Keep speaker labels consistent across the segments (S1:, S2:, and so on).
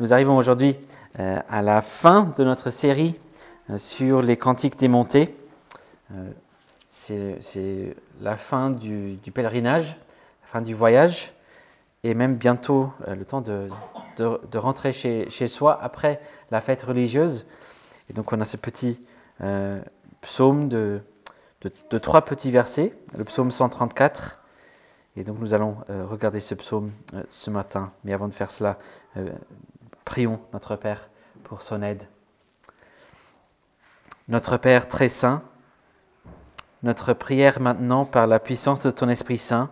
S1: Nous arrivons aujourd'hui euh, à la fin de notre série euh, sur les cantiques démontés. Euh, c'est la fin du, pèlerinage, la fin du voyage, et même bientôt le temps de, rentrer chez, soi après la fête religieuse. Et donc on a ce petit psaume de, de, trois petits versets, le psaume 134. Et donc nous allons regarder ce psaume ce matin. Mais avant de faire cela, Prions notre Père pour son aide. Notre Père très saint, notre prière maintenant par la puissance de ton Esprit Saint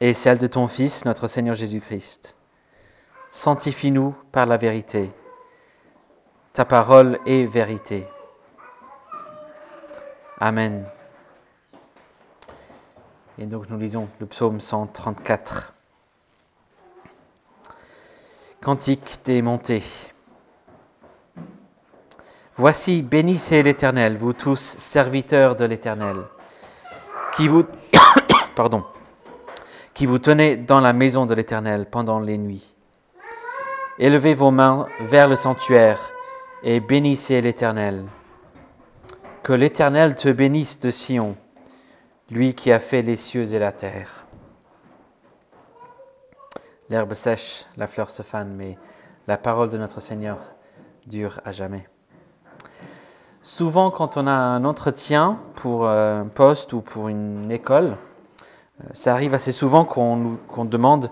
S1: et celle de ton Fils, notre Seigneur Jésus-Christ. Sanctifie-nous par la vérité. Ta parole est vérité. Amen. Et donc nous lisons le psaume 134. Cantique des montées. Voici, bénissez l'Éternel, vous tous serviteurs de l'Éternel, qui vous, qui vous tenez dans la maison de l'Éternel pendant les nuits. Élevez vos mains vers le sanctuaire et bénissez l'Éternel. Que l'Éternel te bénisse de Sion, lui qui a fait les cieux et la terre. L'herbe sèche, la fleur se fane, mais la parole de notre Seigneur dure à jamais. Souvent, quand on a un entretien pour un poste ou pour une école, euh, ça arrive assez souvent qu'on demande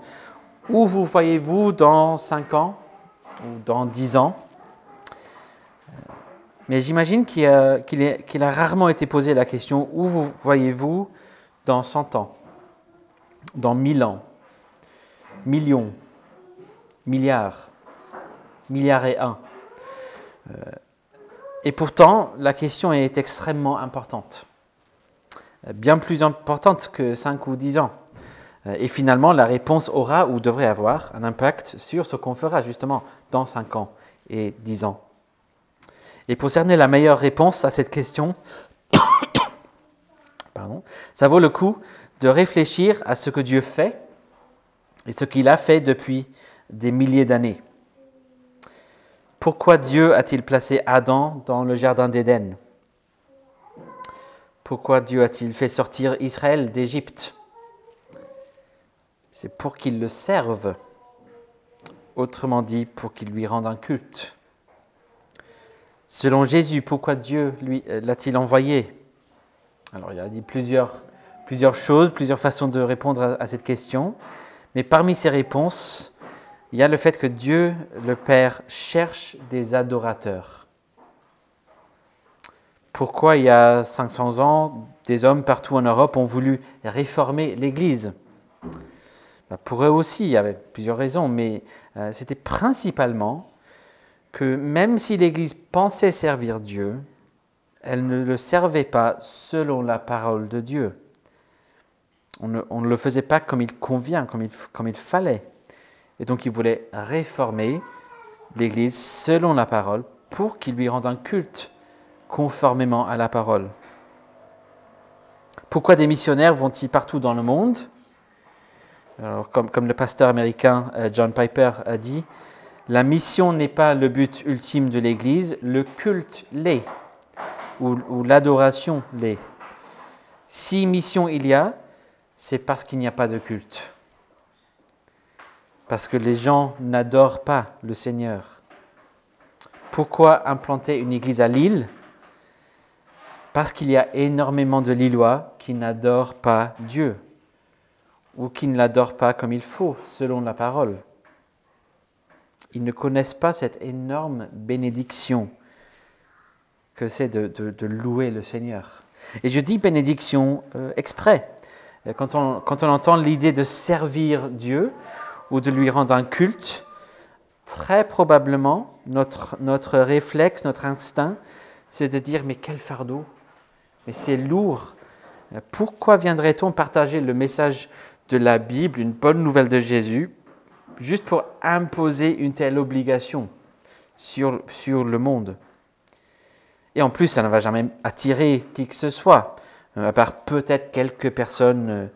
S1: où vous voyez-vous dans 5 ans ou dans 10 ans? Euh, mais j'imagine qu'il a, a, rarement été posé la question où vous voyez-vous dans 100 ans, dans 1000 ans? Millions, milliards, milliards et un. Euh, et pourtant, la question est extrêmement importante, euh, bien plus importante que 5 ou 10 ans. Euh, et finalement, la réponse aura ou devrait avoir un impact sur ce qu'on fera justement dans 5 ans et 10 ans. Et pour cerner la meilleure réponse à cette question, ça vaut le coup de réfléchir à ce que Dieu fait et ce qu'il a fait depuis des milliers d'années. Pourquoi Dieu a-t-il placé Adam dans le jardin d'Éden? Pourquoi Dieu a-t-il fait sortir Israël d'Égypte? C'est pour qu'il le serve, autrement dit pour qu'il lui rende un culte. Selon Jésus, pourquoi Dieu euh, l'a-t-il envoyé? Alors il a dit plusieurs choses, plusieurs façons de répondre à cette question. Mais parmi ces réponses, il y a le fait que Dieu, le Père, cherche des adorateurs. Pourquoi il y a 500 ans, des hommes partout en Europe ont voulu réformer l'Église? Bah, Pour eux aussi, il y avait plusieurs raisons, mais euh, c'était principalement que même si l'Église pensait servir Dieu, elle ne le servait pas selon la parole de Dieu. On ne, le faisait pas comme il convient, comme il, fallait. Et donc il voulait réformer l'Église selon la parole pour qu'il lui rende un culte conformément à la parole. Pourquoi des missionnaires vont-ils partout dans le monde? Alors, comme, le pasteur américain euh, John Piper a dit, la mission n'est pas le but ultime de l'Église, le culte l'est, ou l'adoration l'est. Si mission il y a, c'est parce qu'il n'y a pas de culte. Parce que les gens n'adorent pas le Seigneur. Pourquoi implanter une église à Lille? Parce qu'il y a énormément de Lillois qui n'adorent pas Dieu ou qui ne l'adorent pas comme il faut, selon la parole. Ils ne connaissent pas cette énorme bénédiction que c'est de, louer le Seigneur. Et je dis bénédiction euh, exprès, quand on, entend l'idée de servir Dieu ou de lui rendre un culte, très probablement, notre, notre réflexe, notre instinct, c'est de dire, mais quel fardeau, mais c'est lourd. Pourquoi viendrait-on partager le message de la Bible, une bonne nouvelle de Jésus, juste pour imposer une telle obligation sur, sur le monde? Et en plus, ça ne va jamais attirer qui que ce soit. Euh, à part peut-être quelques personnes euh,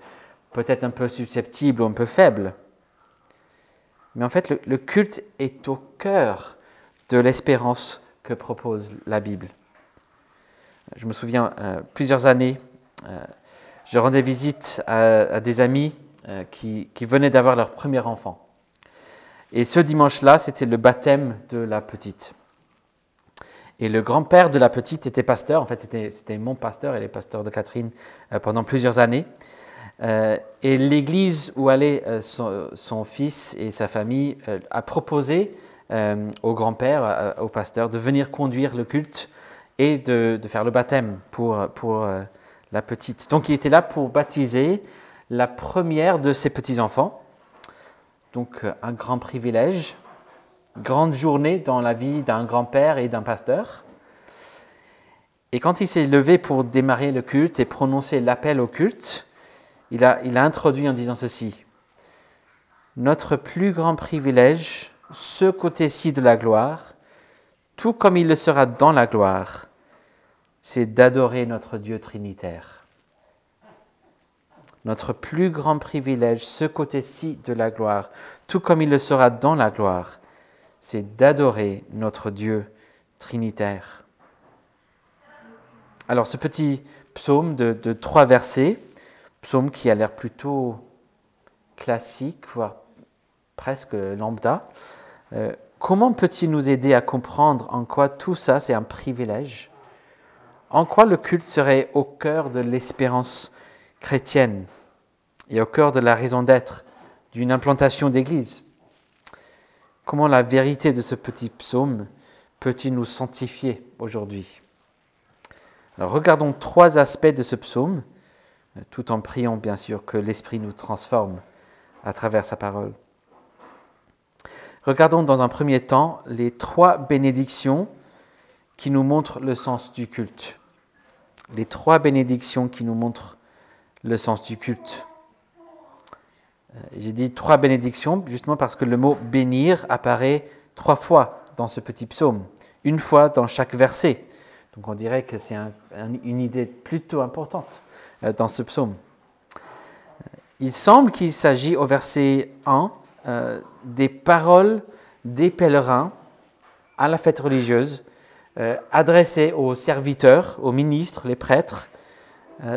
S1: peut-être un peu susceptibles ou un peu faibles. Mais en fait, le, culte est au cœur de l'espérance que propose la Bible. Je me souviens, euh, plusieurs années, je rendais visite à, des amis qui, qui, venaient d'avoir leur premier enfant. Et ce dimanche-là, c'était le baptême de la petite. Et le grand-père de la petite était pasteur, en fait c'était mon pasteur, et les pasteurs de Catherine pendant plusieurs années. Euh, et l'église où allait euh, son, fils et sa famille euh, a proposé au grand-père, au pasteur, de venir conduire le culte et de, faire le baptême pour la petite. Donc il était là pour baptiser la première de ses petits-enfants. Donc un grand privilège, grande journée dans la vie d'un grand-père et d'un pasteur. Et quand il s'est levé pour démarrer le culte et prononcer l'appel au culte, il a, introduit en disant ceci. Notre plus grand privilège, ce côté-ci de la gloire, tout comme il le sera dans la gloire, c'est d'adorer notre Dieu trinitaire. Notre plus grand privilège, ce côté-ci de la gloire, tout comme il le sera dans la gloire, c'est d'adorer notre Dieu trinitaire. Alors ce petit psaume de trois versets, psaume qui a l'air plutôt classique, voire presque lambda. Euh, comment peut-il nous aider à comprendre en quoi tout ça, c'est un privilège? En quoi le culte serait au cœur de l'espérance chrétienne et au cœur de la raison d'être d'une implantation d'église? Comment la vérité de ce petit psaume peut-il nous sanctifier aujourd'hui regardons trois aspects de ce psaume tout en priant bien sûr que l'Esprit nous transforme à travers sa parole. Regardons dans un premier temps les trois bénédictions qui nous montrent le sens du culte. Les trois bénédictions qui nous montrent le sens du culte. Euh, j'ai dit trois bénédictions justement parce que le mot bénir apparaît trois fois dans ce petit psaume, une fois dans chaque verset. Donc on dirait que c'est une idée plutôt importante. Euh, dans ce psaume. Il semble qu'il s'agit au verset 1 euh, des paroles des pèlerins à la fête religieuse euh, adressées aux serviteurs, aux ministres, les prêtres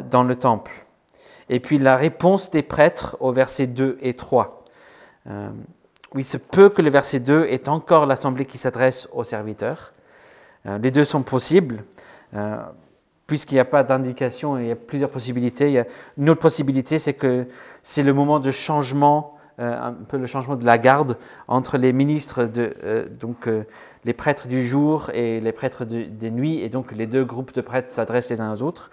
S1: dans le temple. Et puis la réponse des prêtres au verset 2 et 3. oui, il se peut que le verset 2 est encore l'assemblée qui s'adresse aux serviteurs. les deux sont possibles puisqu'il n'y a pas d'indication, il y a plusieurs possibilités. Une autre possibilité, c'est que c'est le moment de changement, euh, un peu le changement de la garde entre les ministres, de, euh, donc euh, les prêtres du jour et les prêtres des nuits, et donc les deux groupes de prêtres s'adressent les uns aux autres.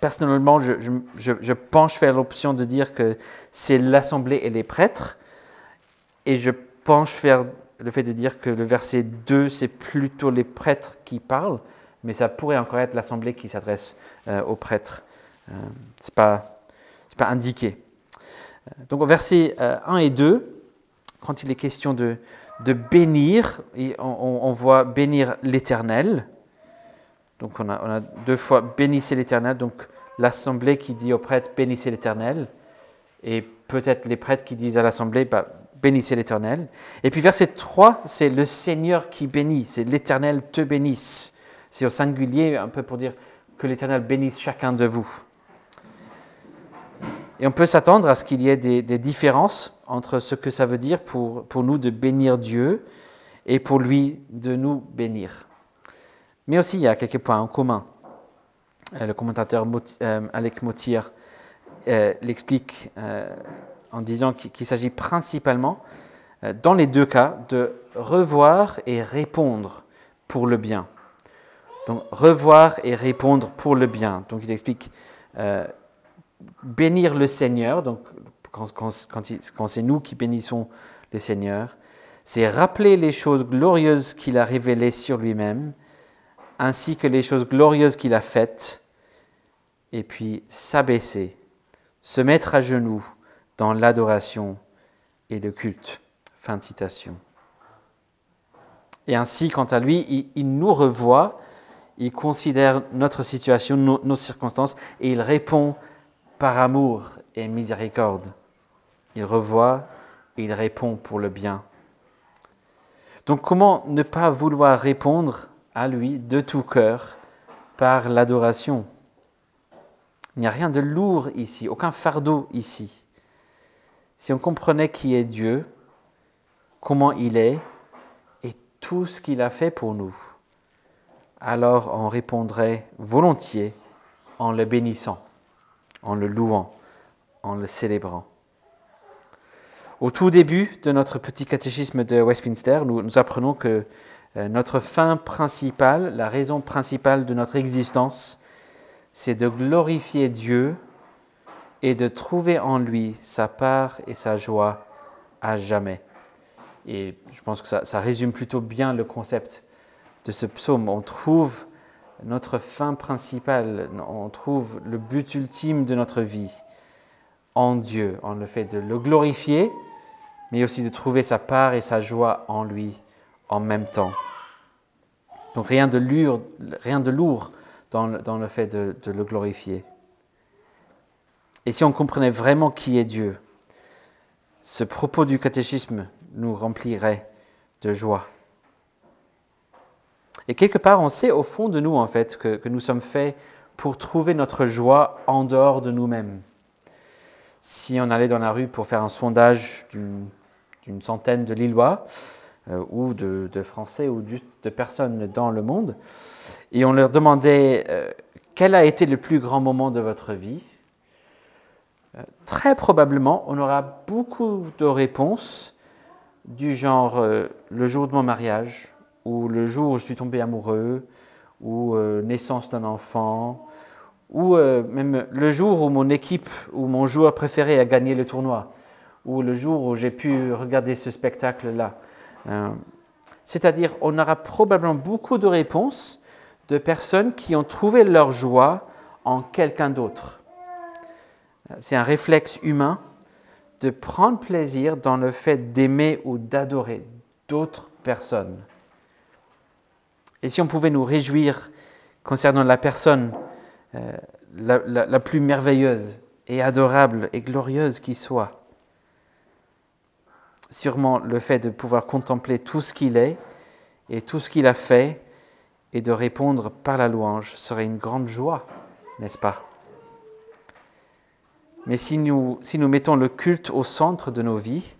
S1: Personnellement, je, penche vers l'option de dire que c'est l'assemblée et les prêtres, et je penche vers le fait de dire que le verset 2, c'est plutôt les prêtres qui parlent, mais ça pourrait encore être l'assemblée qui s'adresse euh, aux prêtres. Euh, Ce n'est pas, pas, indiqué. Euh, donc au verset 1 et 2, quand il est question de, de bénir, on, on, voit bénir l'Éternel. Donc on a, deux fois bénissez l'Éternel, donc l'assemblée qui dit aux prêtres bénissez l'Éternel, et peut-être les prêtres qui disent à l'assemblée bah, bénissez l'Éternel. Et puis verset 3, c'est le Seigneur qui bénit, c'est l'Éternel te bénisse. C'est au singulier, un peu pour dire que l'Éternel bénisse chacun de vous. Et on peut s'attendre à ce qu'il y ait des, différences entre ce que ça veut dire pour nous de bénir Dieu et pour lui de nous bénir. Mais aussi, il y a quelques points en commun. Euh, le commentateur euh, Alec Motir euh, l'explique en disant qu'il s'agit principalement, dans les deux cas, de revoir et répondre pour le bien. Donc revoir et répondre pour le bien. Donc il explique bénir le Seigneur, donc quand c'est nous qui bénissons le Seigneur, c'est rappeler les choses glorieuses qu'il a révélées sur lui-même, ainsi que les choses glorieuses qu'il a faites, et puis s'abaisser, se mettre à genoux dans l'adoration et le culte. Fin de citation. Et ainsi, quant à lui, il, nous revoit il considère notre situation, nos, circonstances, et il répond par amour et miséricorde. Il revoit il répond pour le bien. Donc comment ne pas vouloir répondre à lui de tout cœur par l'adoration Il n'y a rien de lourd ici, aucun fardeau ici. Si on comprenait qui est Dieu, comment il est et tout ce qu'il a fait pour nous, alors on répondrait volontiers en le bénissant, en le louant, en le célébrant. Au tout début de notre petit catéchisme de Westminster, nous, apprenons que notre fin principale, la raison principale de notre existence, c'est de glorifier Dieu et de trouver en lui sa part et sa joie à jamais. Et je pense que ça, ça résume plutôt bien le concept de ce psaume. On trouve notre fin principale, on trouve le but ultime de notre vie en Dieu, en le fait de le glorifier mais aussi de trouver sa part et sa joie en lui en même temps. Donc rien de lourd, rien de lourd dans, le, fait de, le glorifier. Et si on comprenait vraiment qui est Dieu, ce propos du catéchisme nous remplirait de joie. Et quelque part, on sait au fond de nous, en fait, que, que nous sommes faits pour trouver notre joie en dehors de nous-mêmes. Si on allait dans la rue pour faire un sondage d'une centaine de Lillois ou de, Français ou juste de personnes dans le monde. Et on leur demandait euh, quel a été le plus grand moment de votre vie? Euh, très probablement, on aura beaucoup de réponses du genre le jour de mon mariage, ou le jour où je suis tombé amoureux, ou naissance d'un enfant, ou même le jour où mon équipe ou mon joueur préféré a gagné le tournoi ou le jour où j'ai pu regarder ce spectacle-là. Euh, c'est-à-dire, on aura probablement beaucoup de réponses de personnes qui ont trouvé leur joie en quelqu'un d'autre. C'est un réflexe humain de prendre plaisir dans le fait d'aimer ou d'adorer d'autres personnes. Et si on pouvait nous réjouir concernant la personne euh, la plus merveilleuse et adorable et glorieuse qui soit, sûrement le fait de pouvoir contempler tout ce qu'il est et tout ce qu'il a fait et de répondre par la louange serait une grande joie, n'est-ce pas? Mais si nous, si nous mettons le culte au centre de nos vies,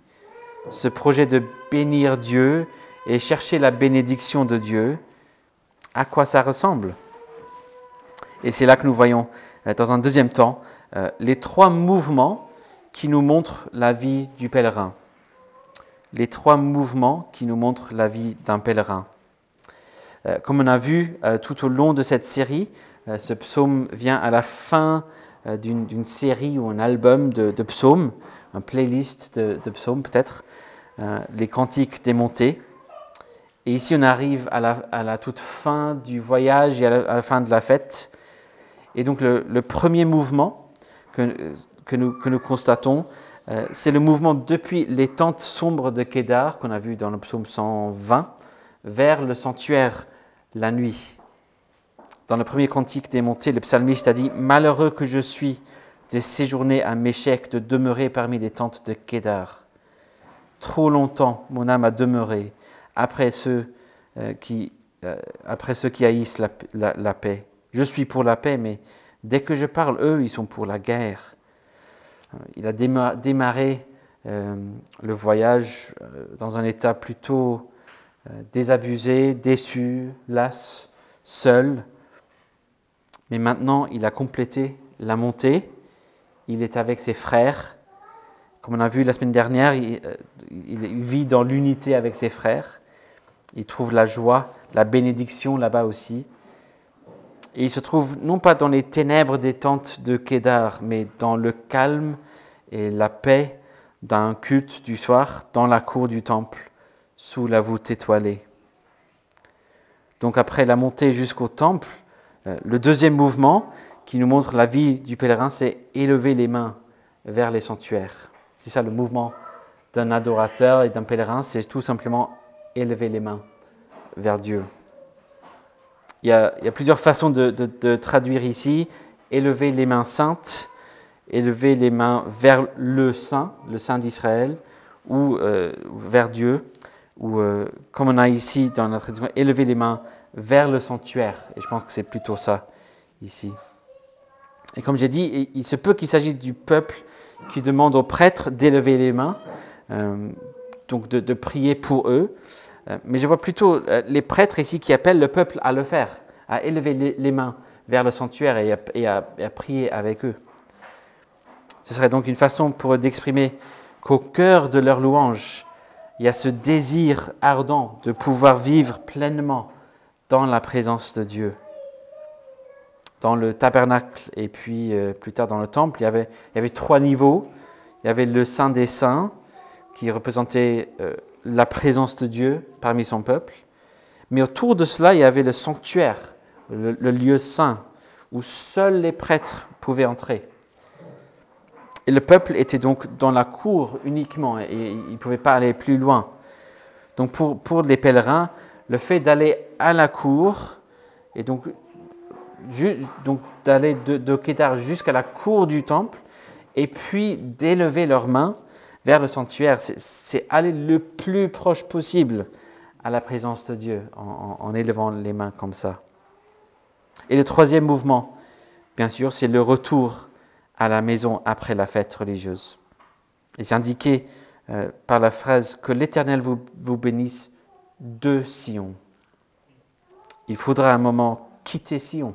S1: ce projet de bénir Dieu et chercher la bénédiction de Dieu, à quoi ça ressemble? Et c'est là que nous voyons, euh, dans un deuxième temps, euh, les trois mouvements qui nous montrent la vie du pèlerin les trois mouvements qui nous montrent la vie d'un pèlerin. Euh, comme on a vu euh, tout au long de cette série, euh, ce psaume vient à la fin d'une série ou un album de, psaumes, un playlist de, psaumes peut-être, les cantiques démontés. Et ici, on arrive à la, toute fin du voyage et à la, fin de la fête. Et donc, le, premier mouvement que nous constatons, euh, c'est le mouvement depuis les tentes sombres de Kédar, qu'on a vu dans le psaume 120, vers le sanctuaire la nuit. Dans le premier cantique des montées, le psalmiste a dit Malheureux que je suis de séjourner à Méchec, de demeurer parmi les tentes de Kédar. Trop longtemps mon âme a demeuré après ceux, euh, qui, euh, après ceux qui haïssent la paix. Je suis pour la paix, mais dès que je parle, eux, ils sont pour la guerre. Il a démarré euh, le voyage euh, dans un état plutôt euh, désabusé, déçu, las, seul. Mais maintenant, il a complété la montée. Il est avec ses frères. Comme on a vu la semaine dernière, il, il vit dans l'unité avec ses frères. Il trouve la joie, la bénédiction là-bas aussi. Et il se trouve non pas dans les ténèbres des tentes de Kédar, mais dans le calme et la paix d'un culte du soir dans la cour du temple, sous la voûte étoilée. Donc après la montée jusqu'au temple, euh, le deuxième mouvement qui nous montre la vie du pèlerin, c'est élever les mains vers les sanctuaires. C'est ça le mouvement d'un adorateur et d'un pèlerin, c'est tout simplement élever les mains vers Dieu. Il y a, plusieurs façons de, traduire ici. Élever les mains saintes, élever les mains vers le Saint, le Saint d'Israël, ou euh, vers Dieu, ou euh, comme on a ici dans notre traduction, élever les mains vers le sanctuaire. Et je pense que c'est plutôt ça ici. Et comme j'ai dit, il se peut qu'il s'agisse du peuple qui demande aux prêtres d'élever les mains, euh, donc de, prier pour eux. Mais je vois plutôt les prêtres ici qui appellent le peuple à le faire, à élever les, mains vers le sanctuaire et à, prier avec eux. Ce serait donc une façon pour eux d'exprimer qu'au cœur de leur louange, il y a ce désir ardent de pouvoir vivre pleinement dans la présence de Dieu. Dans le tabernacle et puis euh, plus tard dans le temple, il y, avait, trois niveaux. Il y avait le Saint des Saints, qui représentait euh, la présence de Dieu parmi son peuple. Mais autour de cela, il y avait le sanctuaire, le, lieu saint, où seuls les prêtres pouvaient entrer. Et le peuple était donc dans la cour uniquement et il ne pouvait pas aller plus loin. Donc pour, pour les pèlerins, le fait d'aller à la cour et donc, d'aller de, de jusqu'à la cour du temple et puis d'élever leurs mains vers le sanctuaire, c'est aller le plus proche possible à la présence de Dieu en, élevant les mains comme ça. Et le troisième mouvement, bien sûr, c'est le retour à la maison après la fête religieuse. Et c'est indiqué euh, par la phrase que l'Éternel vous, vous bénisse de Sion. Il faudra un moment quitter Sion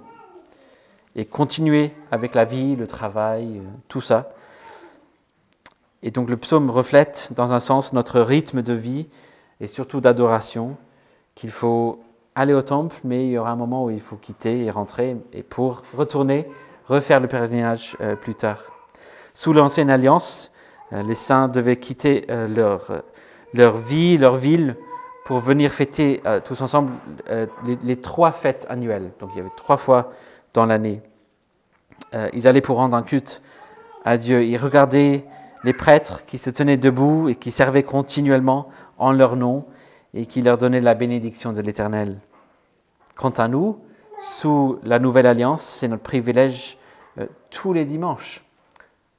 S1: et continuer avec la vie, le travail, euh, tout ça. Et donc le psaume reflète dans un sens notre rythme de vie et surtout d'adoration, qu'il faut aller au temple, mais il y aura un moment où il faut quitter et rentrer, et pour retourner refaire le pèlerinage euh, plus tard. Sous l'ancienne alliance, euh, les saints devaient quitter euh, leur, leur vie, leur ville, pour venir fêter tous ensemble les, trois fêtes annuelles. Donc il y avait trois fois dans l'année. ils allaient pour rendre un culte à Dieu. Ils regardaient les prêtres qui se tenaient debout et qui servaient continuellement en leur nom et qui leur donnaient la bénédiction de l'Éternel. Quant à nous, sous la nouvelle alliance, c'est notre privilège euh, tous les dimanches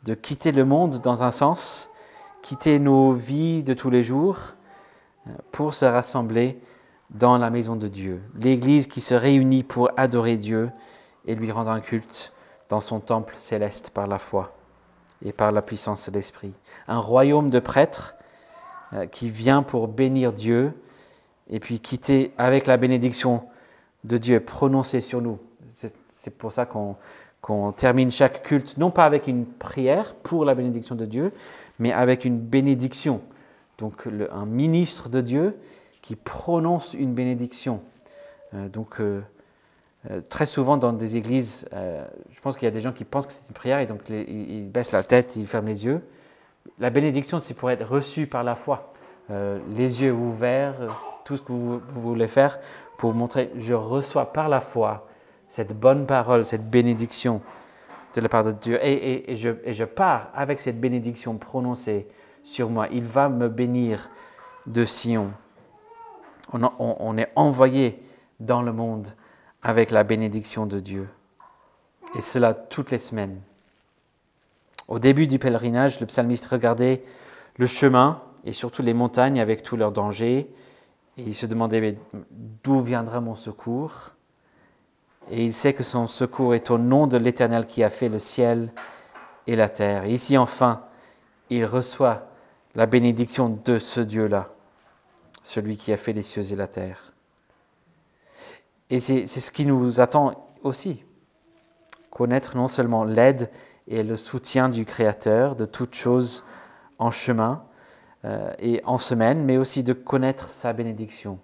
S1: de quitter le monde dans un sens, quitter nos vies de tous les jours euh, pour se rassembler dans la maison de Dieu. L'Église qui se réunit pour adorer Dieu et lui rendre un culte dans son temple céleste par la foi et par la puissance de l'Esprit. Un royaume de prêtres euh, qui vient pour bénir Dieu et puis quitter avec la bénédiction de Dieu prononcé sur nous. C'est pour ça qu'on termine chaque culte, non pas avec une prière pour la bénédiction de Dieu, mais avec une bénédiction. Donc un ministre de Dieu qui prononce une bénédiction. Euh, donc euh, euh, très souvent dans des églises, je pense qu'il y a des gens qui pensent que c'est une prière et donc ils, baissent la tête, ils ferment les yeux. La bénédiction, c'est pour être reçu par la foi. les yeux ouverts, tout ce que vous voulez faire pour montrer, je reçois par la foi cette bonne parole, cette bénédiction de la part de Dieu. Et, je, pars avec cette bénédiction prononcée sur moi. Il va me bénir de Sion. On, on est envoyé dans le monde avec la bénédiction de Dieu. Et cela toutes les semaines. Au début du pèlerinage, le psalmiste regardait le chemin et surtout les montagnes avec tous leurs dangers et il se demandait d'où viendra mon secours? Et il sait que son secours est au nom de l'Éternel qui a fait le ciel et la terre. Et ici enfin, il reçoit la bénédiction de ce Dieu-là, celui qui a fait les cieux et la terre. Et c'est ce qui nous attend aussi, connaître non seulement l'aide et le soutien du Créateur de toutes choses en chemin, euh, et en semaine, mais aussi de connaître sa bénédiction.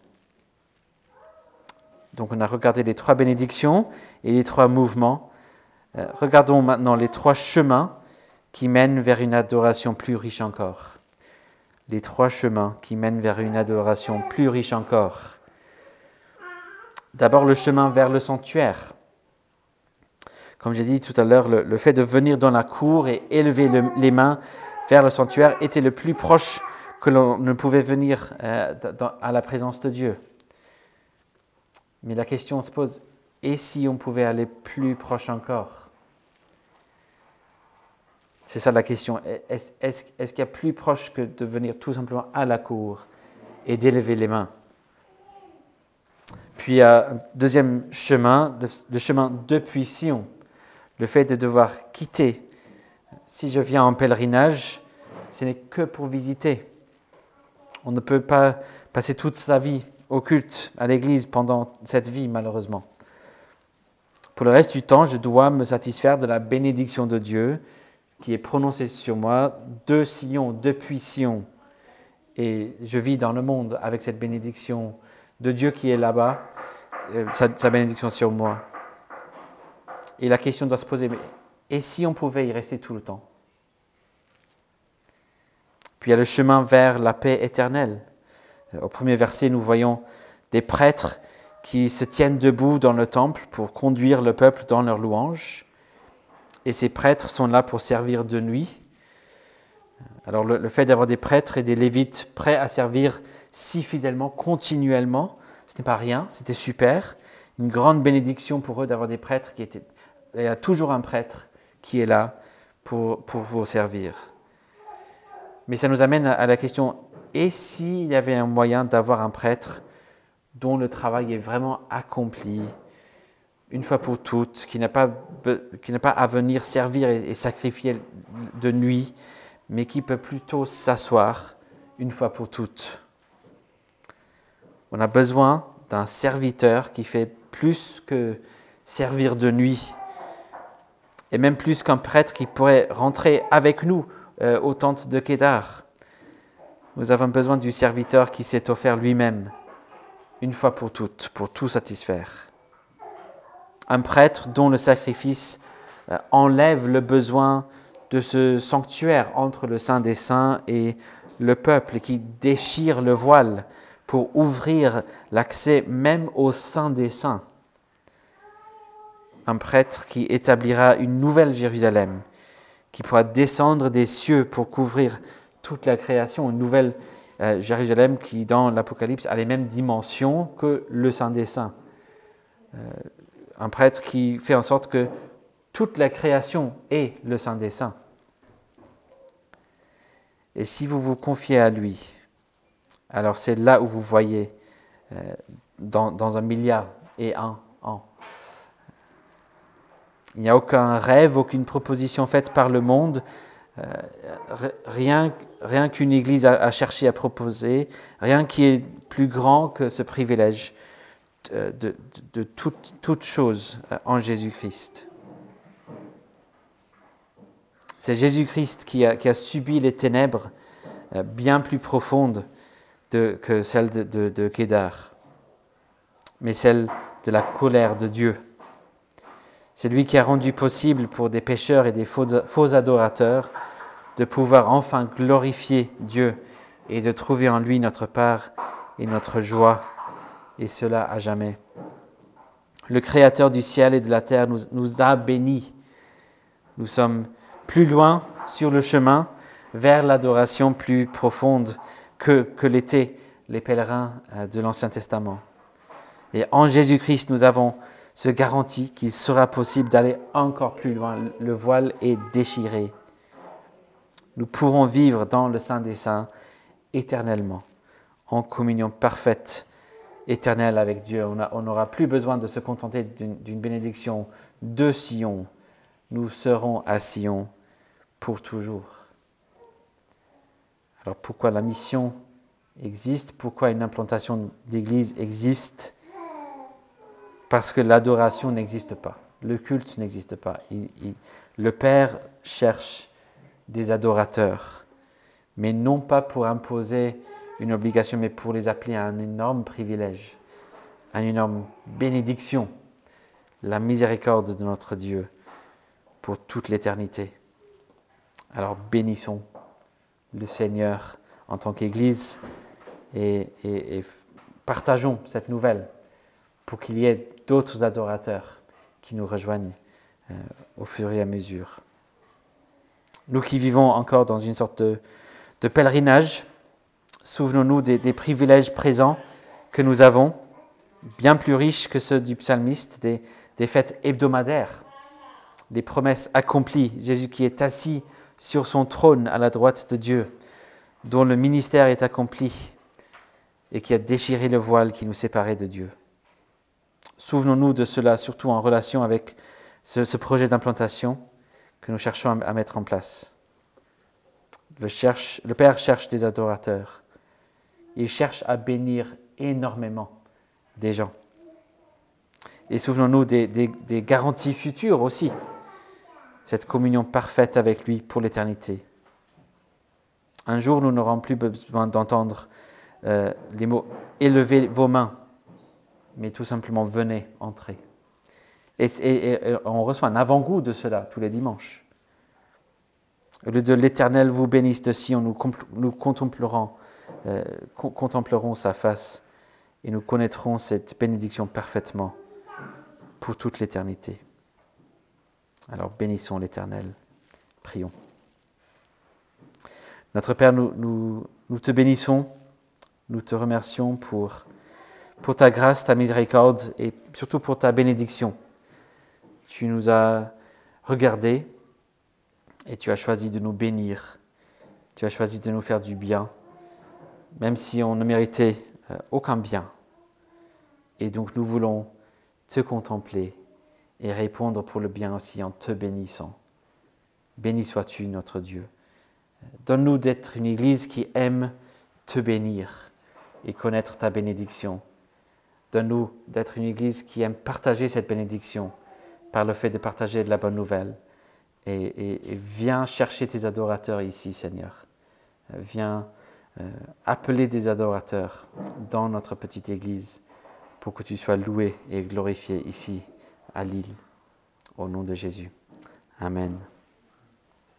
S1: Donc on a regardé les trois bénédictions et les trois mouvements. Euh, regardons maintenant les trois chemins qui mènent vers une adoration plus riche encore. Les trois chemins qui mènent vers une adoration plus riche encore. D'abord le chemin vers le sanctuaire. Comme j'ai dit tout à l'heure, le, fait de venir dans la cour et élever les mains vers le sanctuaire était le plus proche que l'on ne pouvait venir euh, à la présence de Dieu. Mais la question se pose, et si on pouvait aller plus proche encore? C'est ça la question. Est-ce qu'il y a plus proche que de venir tout simplement à la cour et d'élever les mains? Puis il y a un deuxième chemin, le chemin depuis Sion. Le fait de devoir quitter. Si je viens en pèlerinage, ce n'est que pour visiter. On ne peut pas passer toute sa vie au culte, à l'église pendant cette vie, malheureusement. Pour le reste du temps, je dois me satisfaire de la bénédiction de Dieu qui est prononcée sur moi de Sion, depuis Sion. Et je vis dans le monde avec cette bénédiction de Dieu qui est là-bas, euh, sa, bénédiction sur moi. Et la question doit se poser, mais et si on pouvait y rester tout le temps? Puis il y a le chemin vers la paix éternelle. Au premier verset, nous voyons des prêtres qui se tiennent debout dans le temple pour conduire le peuple dans leur louange. Et ces prêtres sont là pour servir de nuit. Alors le, fait d'avoir des prêtres et des lévites prêts à servir si fidèlement, continuellement, ce n'est pas rien, c'était super. Une grande bénédiction pour eux d'avoir des prêtres qui étaient... Il y a toujours un prêtre qui est là pour, pour vous servir. Mais ça nous amène à la question, et s'il y avait un moyen d'avoir un prêtre dont le travail est vraiment accompli, une fois pour toutes, qui n'a pas, qui pas à venir servir et, sacrifier de nuit, mais qui peut plutôt s'asseoir une fois pour toutes. On a besoin d'un serviteur qui fait plus que servir de nuit, et même plus qu'un prêtre qui pourrait rentrer avec nous euh, au temple de Kédar. Nous avons besoin du serviteur qui s'est offert lui-même, une fois pour toutes, pour tout satisfaire. Un prêtre dont le sacrifice euh, enlève le besoin de ce sanctuaire entre le Saint des Saints et le peuple, qui déchire le voile pour ouvrir l'accès même au Saint des Saints. Un prêtre qui établira une nouvelle Jérusalem, qui pourra descendre des cieux pour couvrir toute la création, une nouvelle euh, Jérusalem qui, dans l'Apocalypse, a les mêmes dimensions que le Saint des Saints. Euh, un prêtre qui fait en sorte que toute la création est le Saint des Saints. Et si vous vous confiez à lui, alors c'est là où vous voyez euh, dans, un milliard et un ans. Il n'y a aucun rêve, aucune proposition faite par le monde euh, rien, qu'une Église a, cherché à proposer, rien qui est plus grand que ce privilège de, de, toute, chose euh, en Jésus-Christ. C'est Jésus-Christ qui a, subi les ténèbres euh, bien plus profondes de, que celles de, de, Kédar, mais celles de la colère de Dieu. C'est lui qui a rendu possible pour des pécheurs et des faux, adorateurs de pouvoir enfin glorifier Dieu et de trouver en lui notre part et notre joie, et cela à jamais. Le Créateur du ciel et de la terre nous, nous a bénis. Nous sommes plus loin sur le chemin vers l'adoration plus profonde que, que l'étaient les pèlerins euh, de l'Ancien Testament. Et en Jésus-Christ, nous avons se garantit qu'il sera possible d'aller encore plus loin. Le voile est déchiré. Nous pourrons vivre dans le Saint des Saints éternellement, en communion parfaite, éternelle avec Dieu. On n'aura plus besoin de se contenter d'une bénédiction de Sion. Nous serons à Sion pour toujours. Alors pourquoi la mission existe? Pourquoi une implantation d'église existe? Parce que l'adoration n'existe pas, le culte n'existe pas. le Père cherche des adorateurs, mais non pas pour imposer une obligation, mais pour les appeler à un énorme privilège, à une énorme bénédiction, la miséricorde de notre Dieu pour toute l'éternité. Alors bénissons le Seigneur en tant qu'Église et, partageons cette nouvelle pour qu'il y ait d'autres adorateurs qui nous rejoignent euh, au fur et à mesure. Nous qui vivons encore dans une sorte de, pèlerinage, souvenons-nous des, privilèges présents que nous avons, bien plus riches que ceux du psalmiste, des, fêtes hebdomadaires, des promesses accomplies, Jésus qui est assis sur son trône à la droite de Dieu, dont le ministère est accompli et qui a déchiré le voile qui nous séparait de Dieu. Souvenons-nous de cela, surtout en relation avec ce, projet d'implantation que nous cherchons à, mettre en place. Le, Père cherche des adorateurs. Il cherche à bénir énormément des gens. Et souvenons-nous des garanties futures aussi, cette communion parfaite avec lui pour l'éternité. Un jour, nous n'aurons plus besoin d'entendre euh, les mots élevez vos mains, mais tout simplement venez, entrez. Et, on reçoit un avant-goût de cela tous les dimanches. Au lieu de l'Éternel vous bénisse de Sion, nous, euh, contemplerons sa face et nous connaîtrons cette bénédiction parfaitement pour toute l'éternité. Alors bénissons l'Éternel. Prions. Notre Père, nous, te bénissons, nous te remercions pour, pour ta grâce, ta miséricorde et surtout pour ta bénédiction. Tu nous as regardés et tu as choisi de nous bénir. Tu as choisi de nous faire du bien, même si on ne méritait euh, aucun bien. Et donc nous voulons te contempler et répondre pour le bien aussi en te bénissant. Béni sois-tu, notre Dieu. Donne-nous d'être une Église qui aime te bénir et connaître ta bénédiction. Donne-nous d'être une Église qui aime partager cette bénédiction par le fait de partager de la bonne nouvelle. Et, viens chercher tes adorateurs ici, Seigneur. Viens euh, appeler des adorateurs dans notre petite Église pour que tu sois loué et glorifié ici à Lille. Au nom de Jésus. Amen.